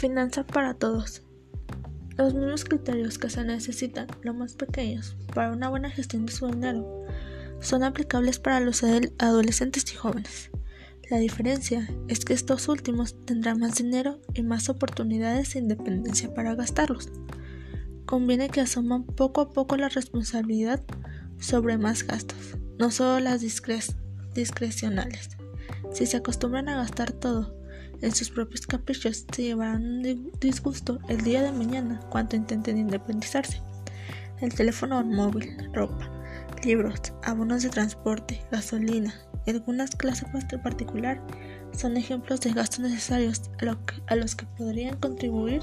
Finanza para todos. Los mismos criterios que se necesitan, los más pequeños, para una buena gestión de su dinero, son aplicables para los adolescentes y jóvenes. La diferencia es que estos últimos tendrán más dinero y más oportunidades e independencia para gastarlos. Conviene que asuman poco a poco la responsabilidad sobre más gastos, no solo las discrecionales. Si se acostumbran a gastar todo en sus propios caprichos, se llevarán un disgusto el día de mañana cuando intenten independizarse. El teléfono móvil, ropa, libros, abonos de transporte, gasolina y algunas clases particular son ejemplos de gastos necesarios a, los que podrían contribuir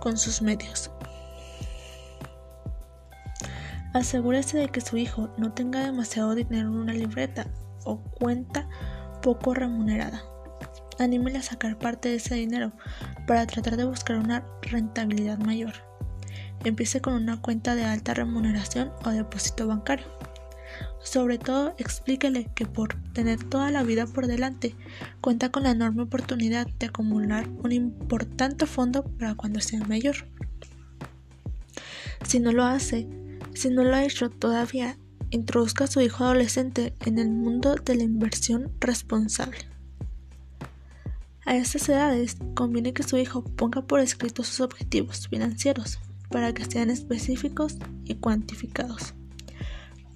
con sus medios. Asegúrese de que su hijo no tenga demasiado dinero en una libreta o cuenta poco remunerada. Anímele a sacar parte de ese dinero para tratar de buscar una rentabilidad mayor. Empiece con una cuenta de alta remuneración o depósito bancario. Sobre todo, explíquele que por tener toda la vida por delante, cuenta con la enorme oportunidad de acumular un importante fondo para cuando sea mayor. Si no lo hace, si no lo ha hecho todavía, introduzca a su hijo adolescente en el mundo de la inversión responsable. A estas edades conviene que su hijo ponga por escrito sus objetivos financieros para que sean específicos y cuantificados.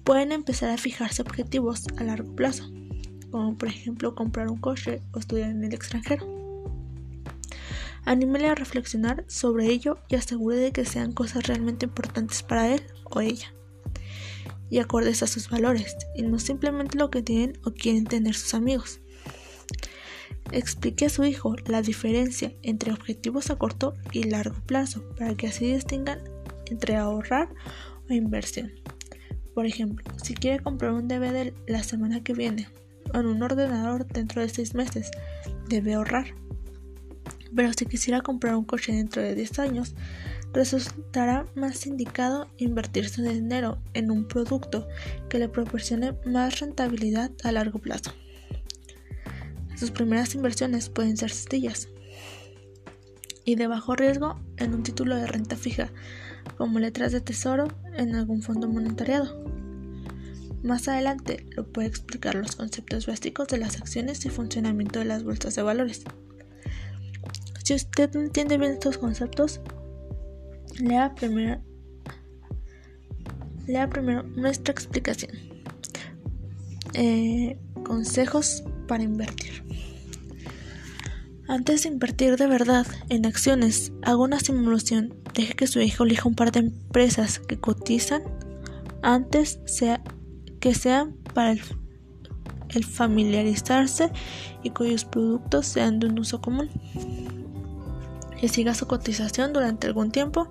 Pueden empezar a fijarse objetivos a largo plazo, como por ejemplo comprar un coche o estudiar en el extranjero. Anímele a reflexionar sobre ello y asegure de que sean cosas realmente importantes para él o ella y acordes a sus valores y no simplemente lo que tienen o quieren tener sus amigos. Explique a su hijo la diferencia entre objetivos a corto y largo plazo para que así distingan entre ahorrar o inversión. Por ejemplo, si quiere comprar un DVD la semana que viene o en un ordenador dentro de 6 meses, debe ahorrar. Pero si quisiera comprar un coche dentro de 10 años, resultará más indicado invertir su dinero en un producto que le proporcione más rentabilidad a largo plazo. Sus primeras inversiones pueden ser sencillas y de bajo riesgo en un título de renta fija, como letras de tesoro en algún fondo monetariado. Más adelante lo puede explicar los conceptos básicos de las acciones y funcionamiento de las bolsas de valores. Si usted no entiende bien estos conceptos, lea primero, lea primero nuestra explicación. Eh, consejos para invertir. Antes de invertir de verdad en acciones, haga una simulación. Deje que su hijo elija un par de empresas que cotizan antes sea, que sean para el, familiarizarse y cuyos productos sean de un uso común. Y siga su cotización durante algún tiempo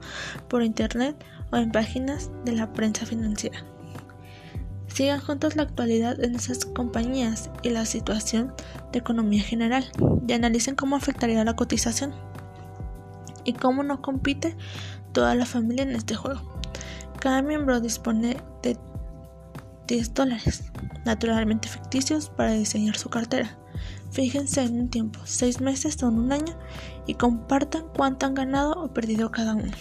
por internet o en páginas de la prensa financiera. Sigan juntos la actualidad en esas compañías y la situación de economía general y analicen cómo afectaría la cotización y cómo no compite toda la familia en este juego. Cada miembro dispone de 10 dólares, naturalmente ficticios, para diseñar su cartera. Fíjense en un tiempo, 6 meses o un año, y compartan cuánto han ganado o perdido cada uno.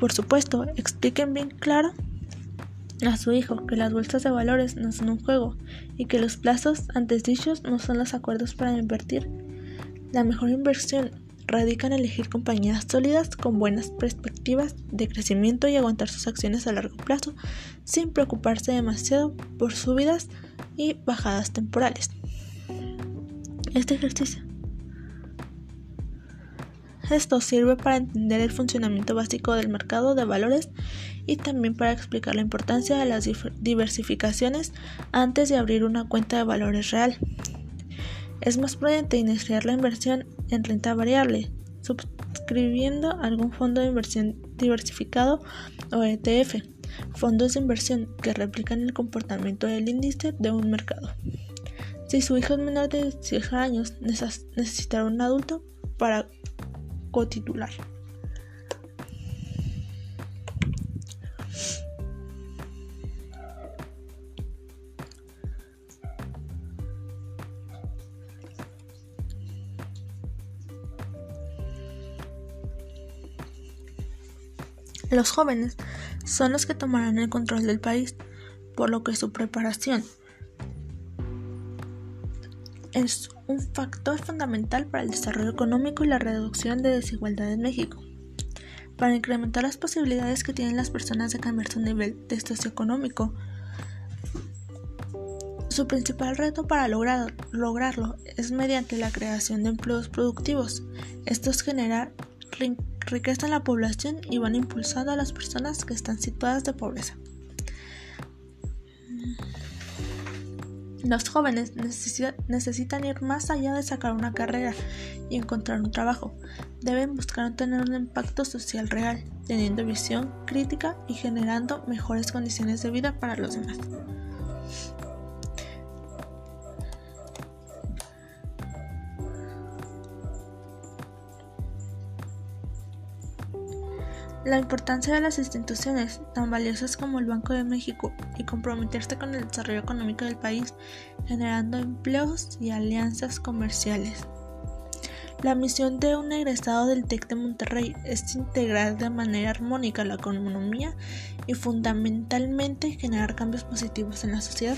Por supuesto, expliquen bien claro a su hijo que las bolsas de valores no son un juego y que los plazos antes dichos no son los acuerdos para invertir. La mejor inversión radica en elegir compañías sólidas con buenas perspectivas de crecimiento y aguantar sus acciones a largo plazo sin preocuparse demasiado por subidas y bajadas temporales. Este ejercicio esto sirve para entender el funcionamiento básico del mercado de valores y también para explicar la importancia de las diversificaciones antes de abrir una cuenta de valores real. Es más prudente iniciar la inversión en renta variable, suscribiendo algún fondo de inversión diversificado o ETF, fondos de inversión que replican el comportamiento del índice de un mercado. Si su hijo es menor de 18 años, necesitará un adulto para cotitular. Los jóvenes son los que tomarán el control del país, por lo que su preparación es un factor fundamental para el desarrollo económico y la reducción de desigualdad en México. Para incrementar las posibilidades que tienen las personas de cambiar su nivel de socioeconómico, su principal reto para lograrlo es mediante la creación de empleos productivos. Estos generan riqueza en la población y van impulsando a las personas que están situadas de pobreza. Los jóvenes necesitan ir más allá de sacar una carrera y encontrar un trabajo. Deben buscar tener un impacto social real, teniendo visión crítica y generando mejores condiciones de vida para los demás. La importancia de las instituciones tan valiosas como el Banco de México y comprometerse con el desarrollo económico del país, generando empleos y alianzas comerciales. La misión de un egresado del TEC de Monterrey es integrar de manera armónica la economía y fundamentalmente generar cambios positivos en la sociedad.